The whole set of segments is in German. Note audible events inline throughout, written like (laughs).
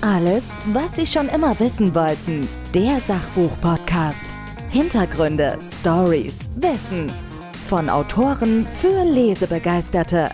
Alles, was Sie schon immer wissen wollten. Der Sachbuch-Podcast. Hintergründe, Stories, Wissen. Von Autoren für Lesebegeisterte.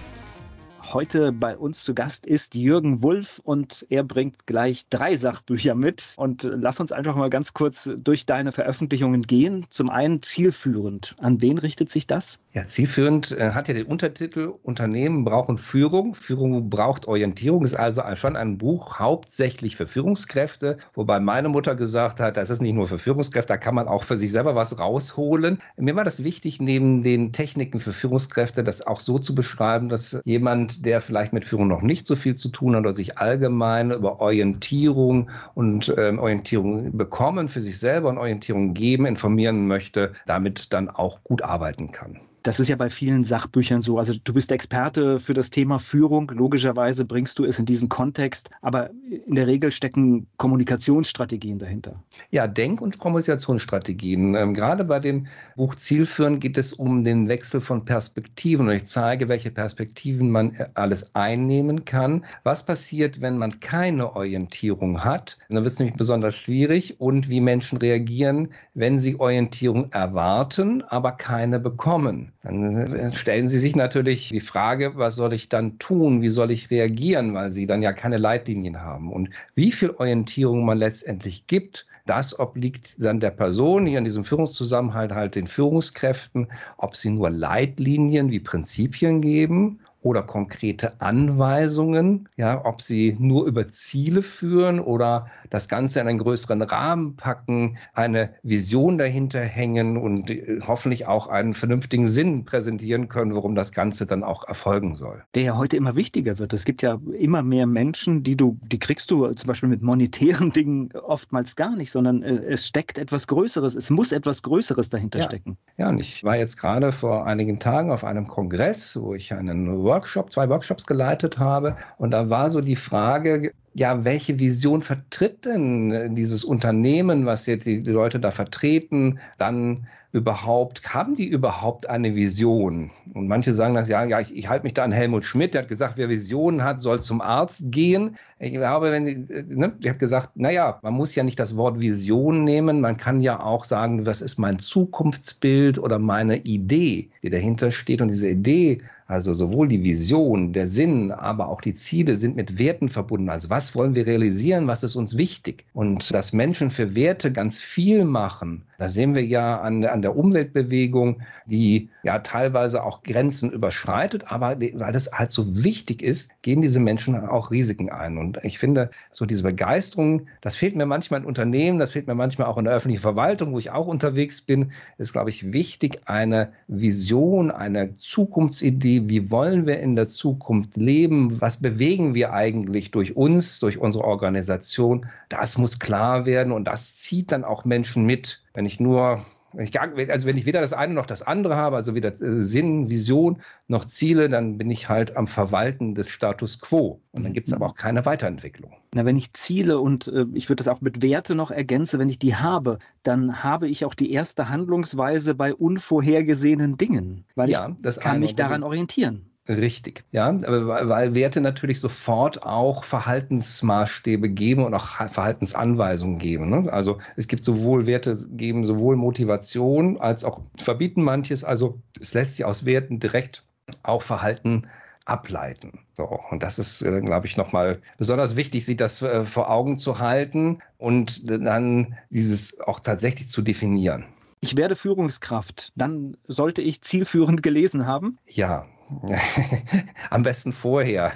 Heute bei uns zu Gast ist Jürgen Wulff und er bringt gleich drei Sachbücher mit. Und lass uns einfach mal ganz kurz durch deine Veröffentlichungen gehen. Zum einen zielführend. An wen richtet sich das? Ja, zielführend äh, hat ja den Untertitel Unternehmen brauchen Führung. Führung braucht Orientierung. Ist also schon ein Buch hauptsächlich für Führungskräfte. Wobei meine Mutter gesagt hat, das ist nicht nur für Führungskräfte, da kann man auch für sich selber was rausholen. Mir war das wichtig, neben den Techniken für Führungskräfte das auch so zu beschreiben, dass jemand, der vielleicht mit Führung noch nicht so viel zu tun hat oder sich allgemein über Orientierung und ähm, Orientierung bekommen für sich selber und Orientierung geben, informieren möchte, damit dann auch gut arbeiten kann. Das ist ja bei vielen Sachbüchern so. Also du bist Experte für das Thema Führung. Logischerweise bringst du es in diesen Kontext. Aber in der Regel stecken Kommunikationsstrategien dahinter. Ja, Denk- und Kommunikationsstrategien. Ähm, gerade bei dem Buch Zielführen geht es um den Wechsel von Perspektiven. Und ich zeige, welche Perspektiven man äh, alles einnehmen kann. Was passiert, wenn man keine Orientierung hat? Dann wird es nämlich besonders schwierig. Und wie Menschen reagieren, wenn sie Orientierung erwarten, aber keine bekommen. Dann äh, stellen Sie sich natürlich die Frage, was soll ich dann tun? Wie soll ich reagieren? Weil Sie dann ja keine Leitlinien haben. Und wie viel Orientierung man letztendlich gibt, das obliegt dann der Person, hier in diesem Führungszusammenhalt halt den Führungskräften, ob sie nur Leitlinien wie Prinzipien geben oder konkrete Anweisungen, ja, ob sie nur über Ziele führen oder das Ganze in einen größeren Rahmen packen, eine Vision dahinter hängen und äh, hoffentlich auch einen vernünftigen Sinn präsentieren können, worum das Ganze dann auch erfolgen soll. Der ja heute immer wichtiger wird. Es gibt ja immer mehr Menschen, die du, die kriegst du zum Beispiel mit monetären (laughs) Dingen oftmals gar nicht, sondern äh, es steckt etwas Größeres, es muss etwas Größeres dahinter ja. stecken. Ja, und ich war jetzt gerade vor einigen Tagen auf einem Kongress, wo ich einen Workshop, zwei Workshops geleitet habe. Und da war so die Frage, ja, welche Vision vertritt denn dieses Unternehmen, was jetzt die Leute da vertreten, dann überhaupt, haben die überhaupt eine Vision? Und manche sagen das, ja, ja, ich, ich halte mich da an Helmut Schmidt, der hat gesagt, wer Visionen hat, soll zum Arzt gehen. Ich glaube, wenn, ne, ich habe gesagt, naja, man muss ja nicht das Wort Vision nehmen, man kann ja auch sagen, was ist mein Zukunftsbild oder meine Idee, die dahinter steht. Und diese Idee also sowohl die Vision, der Sinn, aber auch die Ziele sind mit Werten verbunden. Also was wollen wir realisieren, was ist uns wichtig? Und dass Menschen für Werte ganz viel machen, das sehen wir ja an, an der Umweltbewegung, die ja teilweise auch Grenzen überschreitet, aber weil es halt so wichtig ist, gehen diese Menschen auch Risiken ein. Und ich finde, so diese Begeisterung, das fehlt mir manchmal in Unternehmen, das fehlt mir manchmal auch in der öffentlichen Verwaltung, wo ich auch unterwegs bin, ist, glaube ich, wichtig, eine Vision, eine Zukunftsidee, wie wollen wir in der Zukunft leben, was bewegen wir eigentlich durch uns, durch unsere Organisation, das muss klar werden und das zieht dann auch Menschen mit. Wenn ich nur wenn ich, also wenn ich weder das eine noch das andere habe, also weder äh, Sinn, Vision noch Ziele, dann bin ich halt am Verwalten des Status quo. Und dann gibt es aber auch keine Weiterentwicklung. Na, wenn ich Ziele und äh, ich würde das auch mit Werte noch ergänze, wenn ich die habe, dann habe ich auch die erste Handlungsweise bei unvorhergesehenen Dingen, weil ja, ich kann mich daran orientieren. Richtig, ja, weil Werte natürlich sofort auch Verhaltensmaßstäbe geben und auch Verhaltensanweisungen geben. Ne? Also es gibt sowohl Werte geben sowohl Motivation als auch verbieten manches. Also es lässt sich aus Werten direkt auch Verhalten ableiten. So, und das ist, äh, glaube ich, nochmal besonders wichtig, sich das äh, vor Augen zu halten und dann dieses auch tatsächlich zu definieren. Ich werde Führungskraft. Dann sollte ich zielführend gelesen haben? Ja, (laughs) Am besten vorher.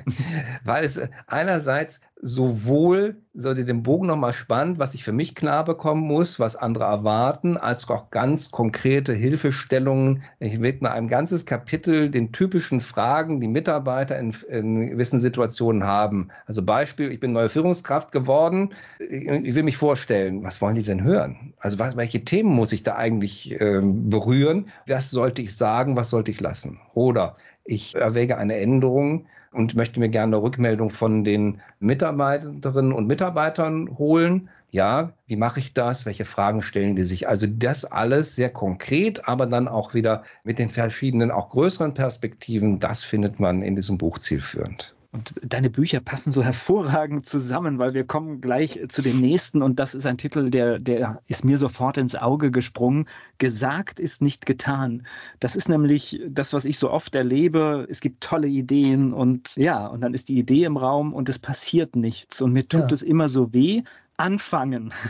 (laughs) Weil es einerseits sowohl sollte den Bogen nochmal spannend, was ich für mich klar bekommen muss, was andere erwarten, als auch ganz konkrete Hilfestellungen. Ich widme ein ganzes Kapitel den typischen Fragen, die Mitarbeiter in, in gewissen Situationen haben. Also Beispiel, ich bin neue Führungskraft geworden. Ich will mich vorstellen, was wollen die denn hören? Also was, welche Themen muss ich da eigentlich äh, berühren? Was sollte ich sagen, was sollte ich lassen? Oder ich erwäge eine Änderung und möchte mir gerne eine Rückmeldung von den Mitarbeiterinnen und Mitarbeitern holen. Ja, wie mache ich das? Welche Fragen stellen die sich? Also das alles sehr konkret, aber dann auch wieder mit den verschiedenen, auch größeren Perspektiven, das findet man in diesem Buch zielführend. Und deine Bücher passen so hervorragend zusammen, weil wir kommen gleich zu dem nächsten und das ist ein Titel, der, der ist mir sofort ins Auge gesprungen. Gesagt ist nicht getan. Das ist nämlich das, was ich so oft erlebe. Es gibt tolle Ideen und ja, und dann ist die Idee im Raum und es passiert nichts. Und mir tut ja. es immer so weh, anfangen. (laughs)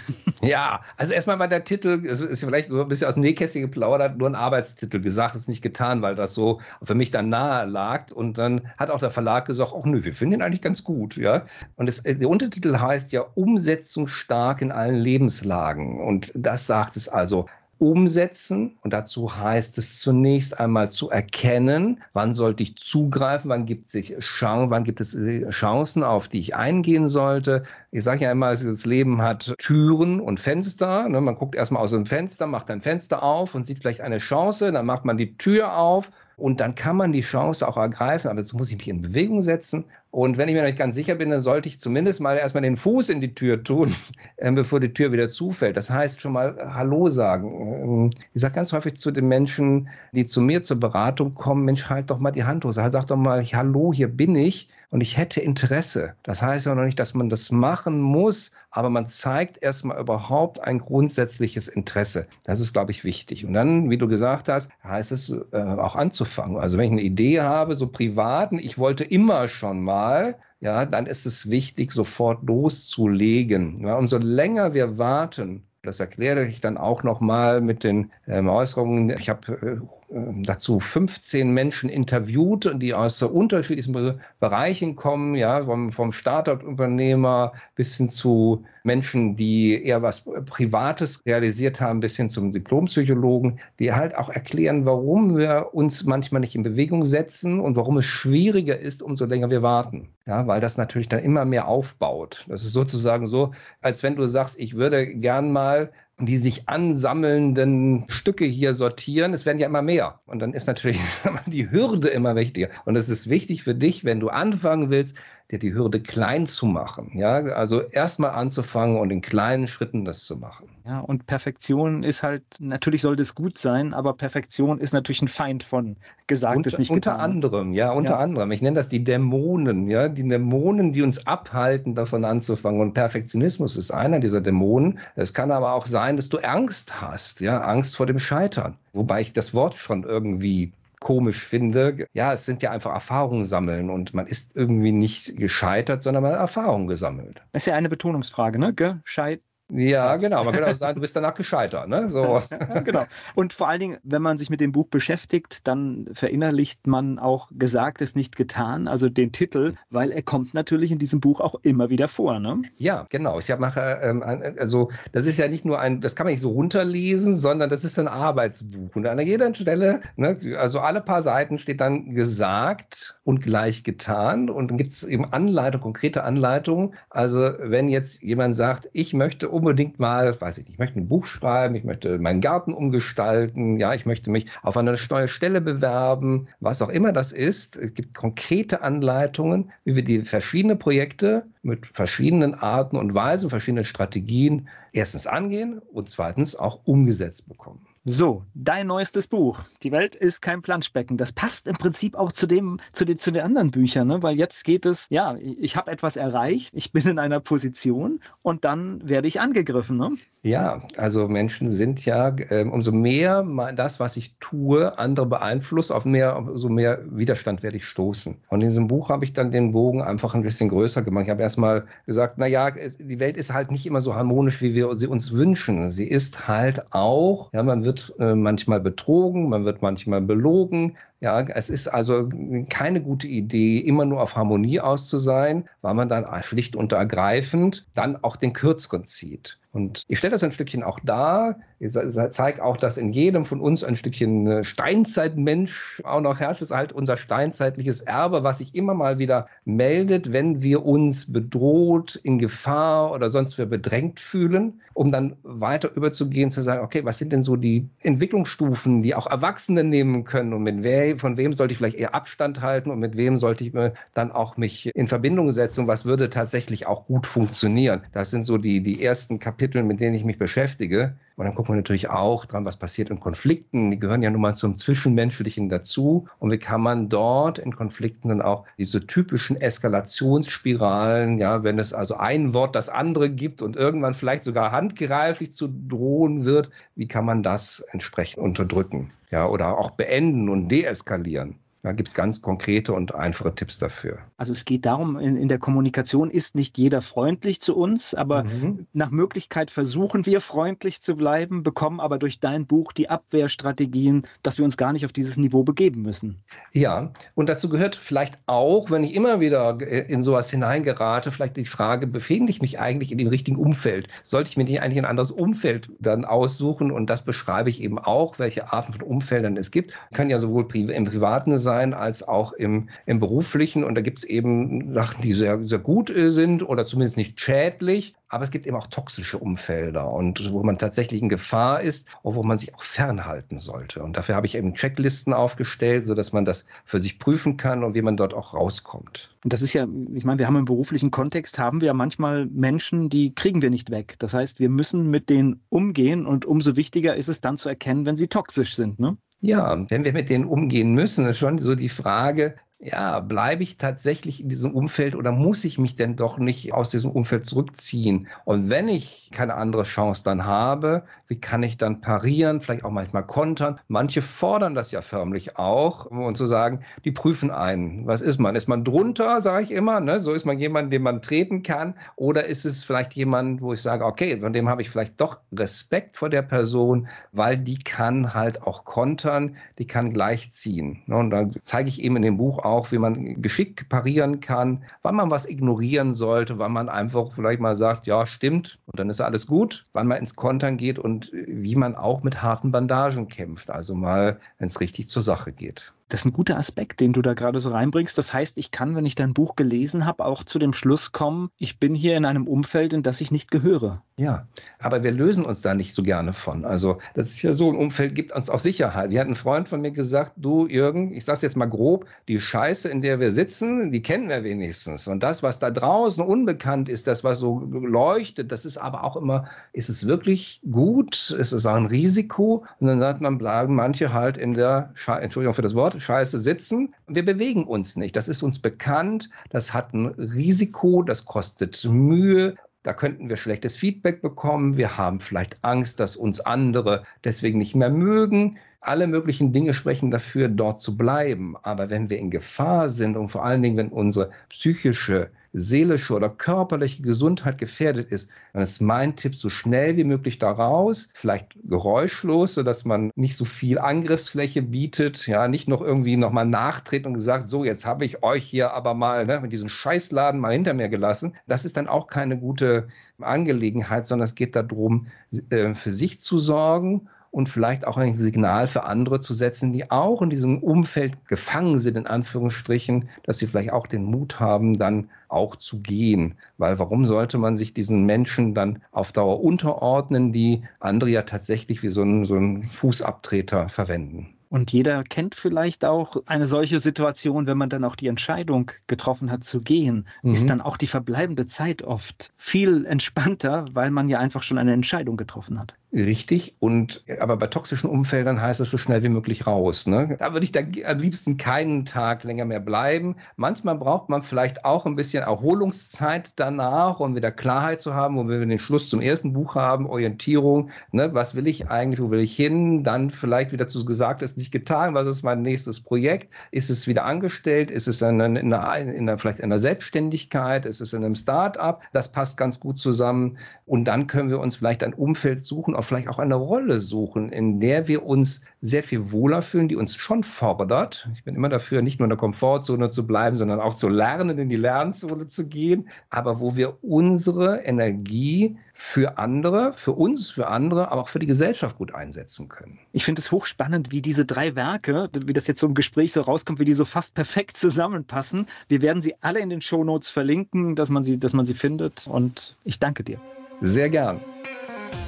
Ja, also erstmal war der Titel, es ist vielleicht so ein bisschen aus dem Nähkästchen geplaudert, nur ein Arbeitstitel gesagt, ist nicht getan, weil das so für mich dann nahe lag. Und dann hat auch der Verlag gesagt, ach nö, wir finden ihn eigentlich ganz gut, ja. Und es, der Untertitel heißt ja Umsetzung stark in allen Lebenslagen. Und das sagt es also umsetzen. Und dazu heißt es zunächst einmal zu erkennen, wann sollte ich zugreifen, wann gibt, sich Chance, wann gibt es äh, Chancen, auf die ich eingehen sollte. Ich sage ja immer, das Leben hat Türen und Fenster. Ne? Man guckt erstmal aus dem Fenster, macht ein Fenster auf und sieht vielleicht eine Chance, dann macht man die Tür auf und dann kann man die Chance auch ergreifen, aber jetzt muss ich mich in Bewegung setzen. Und wenn ich mir noch nicht ganz sicher bin, dann sollte ich zumindest mal erstmal den Fuß in die Tür tun, (laughs) äh, bevor die Tür wieder zufällt. Das heißt schon mal Hallo sagen. Ähm, ich sage ganz häufig zu den Menschen, die zu mir zur Beratung kommen, Mensch, halt doch mal die Hand hoch. Sag doch mal, Hallo, hier bin ich und ich hätte Interesse. Das heißt ja noch nicht, dass man das machen muss, aber man zeigt erstmal überhaupt ein grundsätzliches Interesse. Das ist, glaube ich, wichtig. Und dann, wie du gesagt hast, heißt es äh, auch anzufangen. Also wenn ich eine Idee habe, so privaten, ich wollte immer schon mal, ja, dann ist es wichtig, sofort loszulegen. Ja, umso länger wir warten, das erkläre ich dann auch nochmal mit den ähm, Äußerungen. Ich habe äh, dazu 15 Menschen interviewt, die aus unterschiedlichsten Bereichen kommen, ja, vom, vom Startup-Unternehmer bis hin zu Menschen, die eher was Privates realisiert haben, bis hin zum Diplompsychologen, die halt auch erklären, warum wir uns manchmal nicht in Bewegung setzen und warum es schwieriger ist, umso länger wir warten. Ja, weil das natürlich dann immer mehr aufbaut. Das ist sozusagen so, als wenn du sagst, ich würde gern mal die sich ansammelnden Stücke hier sortieren. Es werden ja immer mehr. Und dann ist natürlich (laughs) die Hürde immer wichtiger. Und es ist wichtig für dich, wenn du anfangen willst, dir die Hürde klein zu machen. Ja, also erstmal anzufangen und in kleinen Schritten das zu machen. Ja, und Perfektion ist halt, natürlich sollte es gut sein, aber Perfektion ist natürlich ein Feind von Gesagtes unter, nicht getan. Unter anderem, ja, unter ja. anderem. Ich nenne das die Dämonen, ja, die Dämonen, die uns abhalten, davon anzufangen. Und Perfektionismus ist einer dieser Dämonen. Es kann aber auch sein, dass du Angst hast, ja, Angst vor dem Scheitern. Wobei ich das Wort schon irgendwie komisch finde. Ja, es sind ja einfach Erfahrungen sammeln und man ist irgendwie nicht gescheitert, sondern man hat Erfahrungen gesammelt. Das ist ja eine Betonungsfrage, ne? Gescheit ja, genau. Man könnte auch sagen, du bist danach gescheitert. Ne? So. (laughs) Genau. Und vor allen Dingen, wenn man sich mit dem Buch beschäftigt, dann verinnerlicht man auch Gesagtes nicht getan, also den Titel, weil er kommt natürlich in diesem Buch auch immer wieder vor. Ne? Ja, genau. Ich mache, ähm, also das ist ja nicht nur ein, das kann man nicht so runterlesen, sondern das ist ein Arbeitsbuch. Und an jeder Stelle, ne, also alle paar Seiten steht dann gesagt und gleich getan. Und dann gibt es eben Anleitung, konkrete Anleitungen. Also wenn jetzt jemand sagt, ich möchte unbedingt mal, weiß ich nicht, ich möchte ein Buch schreiben, ich möchte meinen Garten umgestalten, ja, ich möchte mich auf eine neue Stelle bewerben, was auch immer das ist. Es gibt konkrete Anleitungen, wie wir die verschiedenen Projekte mit verschiedenen Arten und Weisen, verschiedenen Strategien erstens angehen und zweitens auch umgesetzt bekommen. So, dein neuestes Buch. Die Welt ist kein Planschbecken. Das passt im Prinzip auch zu dem, zu den, zu den anderen Büchern, ne? weil jetzt geht es, ja, ich habe etwas erreicht, ich bin in einer Position und dann werde ich angegriffen. Ne? Ja, also Menschen sind ja, äh, umso mehr das, was ich tue, andere beeinflusst, auf mehr, umso mehr Widerstand werde ich stoßen. Und in diesem Buch habe ich dann den Bogen einfach ein bisschen größer gemacht. Ich habe erstmal gesagt, naja, die Welt ist halt nicht immer so harmonisch, wie wir sie uns wünschen. Sie ist halt auch, ja, man wird wird äh, manchmal betrogen, man wird manchmal belogen. Ja, es ist also keine gute Idee, immer nur auf Harmonie aus weil man dann schlicht und ergreifend dann auch den Kürzeren zieht. Und ich stelle das ein Stückchen auch dar. Ich zeige auch, dass in jedem von uns ein Stückchen äh, Steinzeitmensch auch noch herrscht. Das ist halt unser steinzeitliches Erbe, was sich immer mal wieder meldet, wenn wir uns bedroht, in Gefahr oder sonst wir bedrängt fühlen, um dann weiter überzugehen, zu sagen, okay, was sind denn so die Entwicklungsstufen, die auch Erwachsene nehmen können und mit we von wem sollte ich vielleicht eher Abstand halten und mit wem sollte ich dann auch mich in Verbindung setzen was würde tatsächlich auch gut funktionieren. Das sind so die, die ersten Kapitel mit denen ich mich beschäftige. Und dann gucken wir natürlich auch dran, was passiert in Konflikten. Die gehören ja nun mal zum Zwischenmenschlichen dazu. Und wie kann man dort in Konflikten dann auch diese typischen Eskalationsspiralen, ja, wenn es also ein Wort das andere gibt und irgendwann vielleicht sogar handgreiflich zu drohen wird, wie kann man das entsprechend unterdrücken? Ja, oder auch beenden und deeskalieren. Da gibt es ganz konkrete und einfache Tipps dafür. Also es geht darum, in, in der Kommunikation ist nicht jeder freundlich zu uns, aber mhm. nach Möglichkeit versuchen wir freundlich zu bleiben, bekommen aber durch dein Buch die Abwehrstrategien, dass wir uns gar nicht auf dieses Niveau begeben müssen. Ja, und dazu gehört vielleicht auch, wenn ich immer wieder in sowas hineingerate, vielleicht die Frage, befinde ich mich eigentlich in dem richtigen Umfeld? Sollte ich mir nicht eigentlich ein anderes Umfeld dann aussuchen? Und das beschreibe ich eben auch, welche Arten von Umfeldern es gibt. Kann ja sowohl im Privaten sein, sein als auch im, im beruflichen. Und da gibt es eben Sachen, die sehr, sehr gut äh, sind oder zumindest nicht schädlich. Aber es gibt eben auch toxische Umfelder und wo man tatsächlich in Gefahr ist und wo man sich auch fernhalten sollte. Und dafür habe ich eben Checklisten aufgestellt, sodass man das für sich prüfen kann und wie man dort auch rauskommt. Und das ist ja, ich meine, wir haben im beruflichen Kontext, haben wir ja manchmal Menschen, die kriegen wir nicht weg. Das heißt, wir müssen mit denen umgehen und umso wichtiger ist es dann zu erkennen, wenn sie toxisch sind. Ne? Ja, wenn wir mit denen umgehen müssen, ist schon so die Frage, ja, bleibe ich tatsächlich in diesem Umfeld oder muss ich mich denn doch nicht aus diesem Umfeld zurückziehen? Und wenn ich keine andere Chance dann habe, wie kann ich dann parieren, vielleicht auch manchmal kontern? Manche fordern das ja förmlich auch, um zu sagen, die prüfen einen. Was ist man? Ist man drunter, sage ich immer, ne? so ist man jemand, den man treten kann? Oder ist es vielleicht jemand, wo ich sage, okay, von dem habe ich vielleicht doch Respekt vor der Person, weil die kann halt auch kontern, die kann gleichziehen. Ne? Und dann zeige ich eben in dem Buch auch, wie man geschickt parieren kann, wann man was ignorieren sollte, wann man einfach vielleicht mal sagt, ja, stimmt, und dann ist alles gut, wann man ins Kontern geht und wie man auch mit harten Bandagen kämpft, also mal, wenn es richtig zur Sache geht. Das ist ein guter Aspekt, den du da gerade so reinbringst. Das heißt, ich kann, wenn ich dein Buch gelesen habe, auch zu dem Schluss kommen, ich bin hier in einem Umfeld, in das ich nicht gehöre. Ja, aber wir lösen uns da nicht so gerne von. Also, das ist ja so, ein Umfeld gibt uns auch Sicherheit. Wie hat ein Freund von mir gesagt, du Jürgen, ich sag's jetzt mal grob, die Scheiße, in der wir sitzen, die kennen wir wenigstens. Und das, was da draußen unbekannt ist, das, was so leuchtet, das ist aber auch immer, ist es wirklich gut? Ist es auch ein Risiko? Und dann sagt man, bleiben manche halt in der, Sche Entschuldigung für das Wort, scheiße sitzen. Wir bewegen uns nicht. Das ist uns bekannt. Das hat ein Risiko, das kostet Mühe. Da könnten wir schlechtes Feedback bekommen. Wir haben vielleicht Angst, dass uns andere deswegen nicht mehr mögen. Alle möglichen Dinge sprechen dafür, dort zu bleiben. Aber wenn wir in Gefahr sind und vor allen Dingen, wenn unsere psychische seelische oder körperliche Gesundheit gefährdet ist, dann ist mein Tipp, so schnell wie möglich da raus, vielleicht geräuschlos, sodass man nicht so viel Angriffsfläche bietet, ja, nicht noch irgendwie nochmal nachtreten und gesagt, so, jetzt habe ich euch hier aber mal ne, mit diesem Scheißladen mal hinter mir gelassen. Das ist dann auch keine gute Angelegenheit, sondern es geht darum, äh, für sich zu sorgen und vielleicht auch ein Signal für andere zu setzen, die auch in diesem Umfeld gefangen sind, in Anführungsstrichen, dass sie vielleicht auch den Mut haben, dann auch zu gehen. Weil warum sollte man sich diesen Menschen dann auf Dauer unterordnen, die andere ja tatsächlich wie so ein, so ein Fußabtreter verwenden? Und jeder kennt vielleicht auch eine solche Situation, wenn man dann auch die Entscheidung getroffen hat zu gehen, mhm. ist dann auch die verbleibende Zeit oft viel entspannter, weil man ja einfach schon eine Entscheidung getroffen hat. Richtig. Und aber bei toxischen Umfeldern heißt es so schnell wie möglich raus. Ne? Da würde ich da am liebsten keinen Tag länger mehr bleiben. Manchmal braucht man vielleicht auch ein bisschen Erholungszeit danach, um wieder Klarheit zu haben, wo wir den Schluss zum ersten Buch haben, Orientierung. Ne? Was will ich eigentlich? Wo will ich hin? Dann vielleicht wieder zu gesagt, ist nicht getan. Was ist mein nächstes Projekt? Ist es wieder angestellt? Ist es in einer, in einer, vielleicht in einer Selbstständigkeit? Ist es in einem Start-up? Das passt ganz gut zusammen. Und dann können wir uns vielleicht ein Umfeld suchen, auch vielleicht auch eine Rolle suchen, in der wir uns sehr viel wohler fühlen, die uns schon fordert. Ich bin immer dafür, nicht nur in der Komfortzone zu bleiben, sondern auch zu lernen, in die Lernzone zu gehen, aber wo wir unsere Energie für andere, für uns, für andere, aber auch für die Gesellschaft gut einsetzen können. Ich finde es hochspannend, wie diese drei Werke, wie das jetzt so im Gespräch so rauskommt, wie die so fast perfekt zusammenpassen. Wir werden sie alle in den Shownotes verlinken, dass man sie, dass man sie findet. Und ich danke dir. Sehr gern.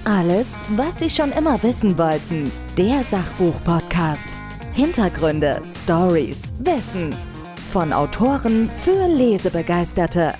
Alles, was Sie schon immer wissen wollten. Der Sachbuch-Podcast. Hintergründe, Stories, Wissen. Von Autoren für Lesebegeisterte.